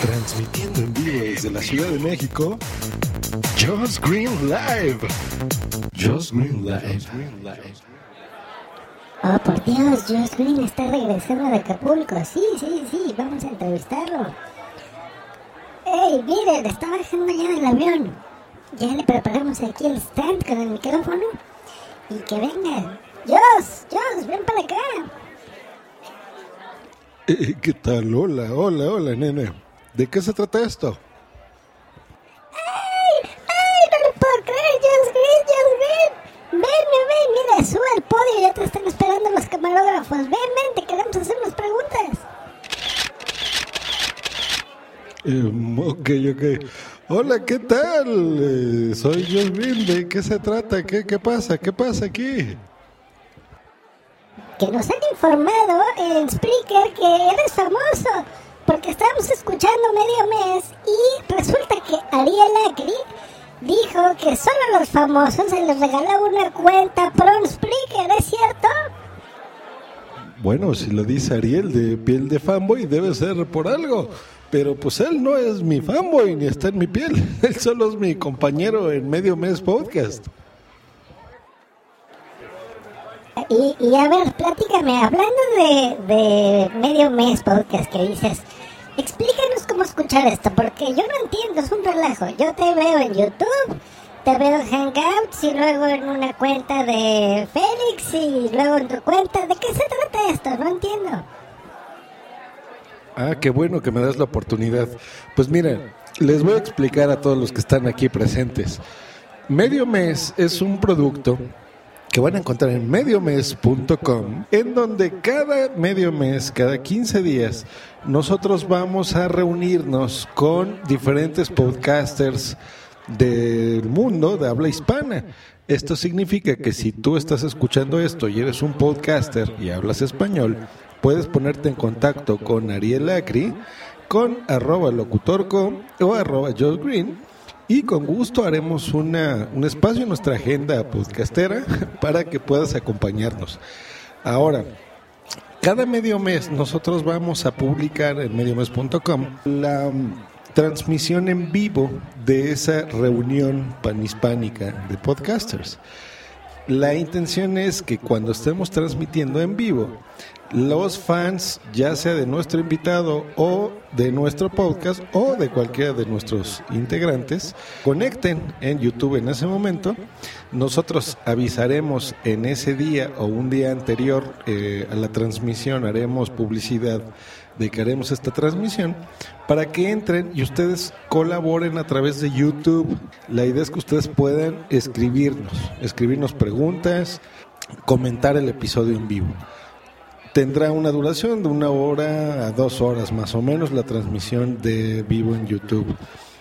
Transmitiendo en vivo desde la Ciudad de México. Just Green Live. Just Green Live. Oh, por Dios, Josh Green está regresando de Acapulco. Sí, sí, sí, vamos a entrevistarlo. ¡Ey, miren! Está bajando ya del avión. Ya le preparamos aquí el stand con el micrófono. Y que venga. ¡Josh! ¡Josh! ¡Ven para acá! Eh, ¿Qué tal? Hola, hola, hola, nene. ¿De qué se trata esto? ¡Ay! ¡Ay! ¡No lo puedo creer! ¡Josh Green! ¡Josh Green! ¡Ven, ven, ven! Mira, sube al podio. Ya te están esperando los camarógrafos. ¡Ven, ven! Te queremos hacer unas preguntas. Eh, ok, ok. Hola, ¿qué tal? Eh, soy Green. ¿De qué se trata? ¿Qué, ¿Qué pasa? ¿Qué pasa aquí? Que nos han informado en Spreaker que eres famoso porque estábamos escuchando medio mes y resulta que Ariel Acri dijo que solo a los famosos se les regalaba una cuenta pro Spreaker, ¿es cierto? Bueno, si lo dice Ariel de piel de fanboy, debe ser por algo. Pero pues él no es mi fanboy ni está en mi piel. Él solo es mi compañero en Medio Mes Podcast. Y, y a ver, platícame, hablando de, de medio mes podcast que dices, explícanos cómo escuchar esto, porque yo no entiendo, es un relajo. Yo te veo en YouTube, te veo en Hangouts y luego en una cuenta de Félix y luego en tu cuenta. ¿De qué se trata esto? No entiendo. Ah, qué bueno que me das la oportunidad. Pues mira, les voy a explicar a todos los que están aquí presentes. Medio Mes es un producto que van a encontrar en mediomes.com, en donde cada medio mes, cada 15 días, nosotros vamos a reunirnos con diferentes podcasters del mundo de habla hispana. Esto significa que si tú estás escuchando esto y eres un podcaster y hablas español, puedes ponerte en contacto con Ariel Acri, con arroba locutorco o arroba Joe Green y con gusto haremos una, un espacio en nuestra agenda podcastera para que puedas acompañarnos. Ahora, cada medio mes nosotros vamos a publicar en mediomes.com la um, transmisión en vivo de esa reunión panhispánica de podcasters. La intención es que cuando estemos transmitiendo en vivo, los fans, ya sea de nuestro invitado o de nuestro podcast o de cualquiera de nuestros integrantes, conecten en YouTube en ese momento. Nosotros avisaremos en ese día o un día anterior eh, a la transmisión, haremos publicidad de que haremos esta transmisión para que entren y ustedes colaboren a través de YouTube. La idea es que ustedes puedan escribirnos, escribirnos preguntas, comentar el episodio en vivo tendrá una duración de una hora a dos horas más o menos la transmisión de vivo en YouTube.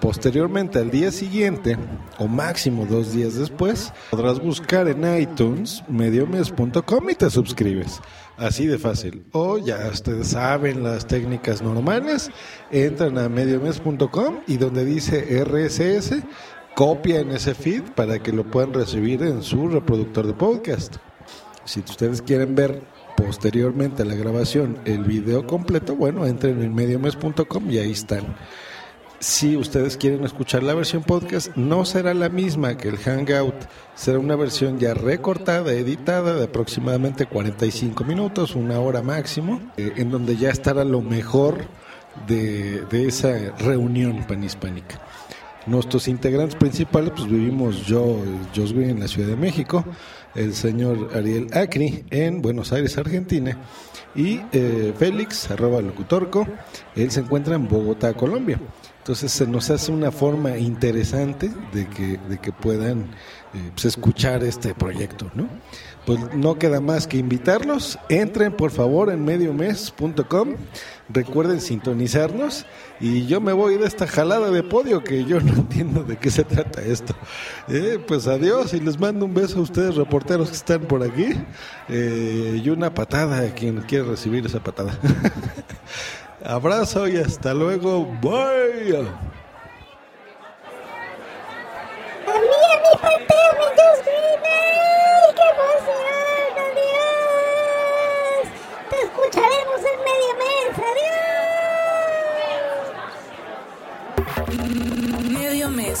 Posteriormente, al día siguiente, o máximo dos días después, podrás buscar en iTunes mediomes.com y te suscribes. Así de fácil. O ya ustedes saben las técnicas normales, entran a mediomes.com y donde dice RSS, copian ese feed para que lo puedan recibir en su reproductor de podcast. Si ustedes quieren ver posteriormente la grabación el video completo, bueno, entren en mediomes.com y ahí están. Si ustedes quieren escuchar la versión podcast, no será la misma que el Hangout, será una versión ya recortada, editada de aproximadamente 45 minutos, una hora máximo, eh, en donde ya estará lo mejor de, de esa reunión panhispánica. Nuestros integrantes principales, pues vivimos yo, Jos Green en la Ciudad de México, el señor Ariel Acri en Buenos Aires, Argentina, y eh, Félix, arroba locutorco, él se encuentra en Bogotá, Colombia. Entonces se nos hace una forma interesante de que, de que puedan eh, pues, escuchar este proyecto, ¿no? Pues no queda más que invitarlos. Entren por favor en mediomes.com. Recuerden sintonizarnos. Y yo me voy de esta jalada de podio que yo no entiendo de qué se trata esto. Eh, pues adiós y les mando un beso a ustedes, reporteros que están por aquí. Eh, y una patada a quien quiere recibir esa patada. Abrazo y hasta luego. Bye. ¡A mí, a mi pateo, mi Josh Green! ¡Ay, qué emoción! ¡Adiós! Te escucharemos en medio mes. ¡Adiós! Medio mes.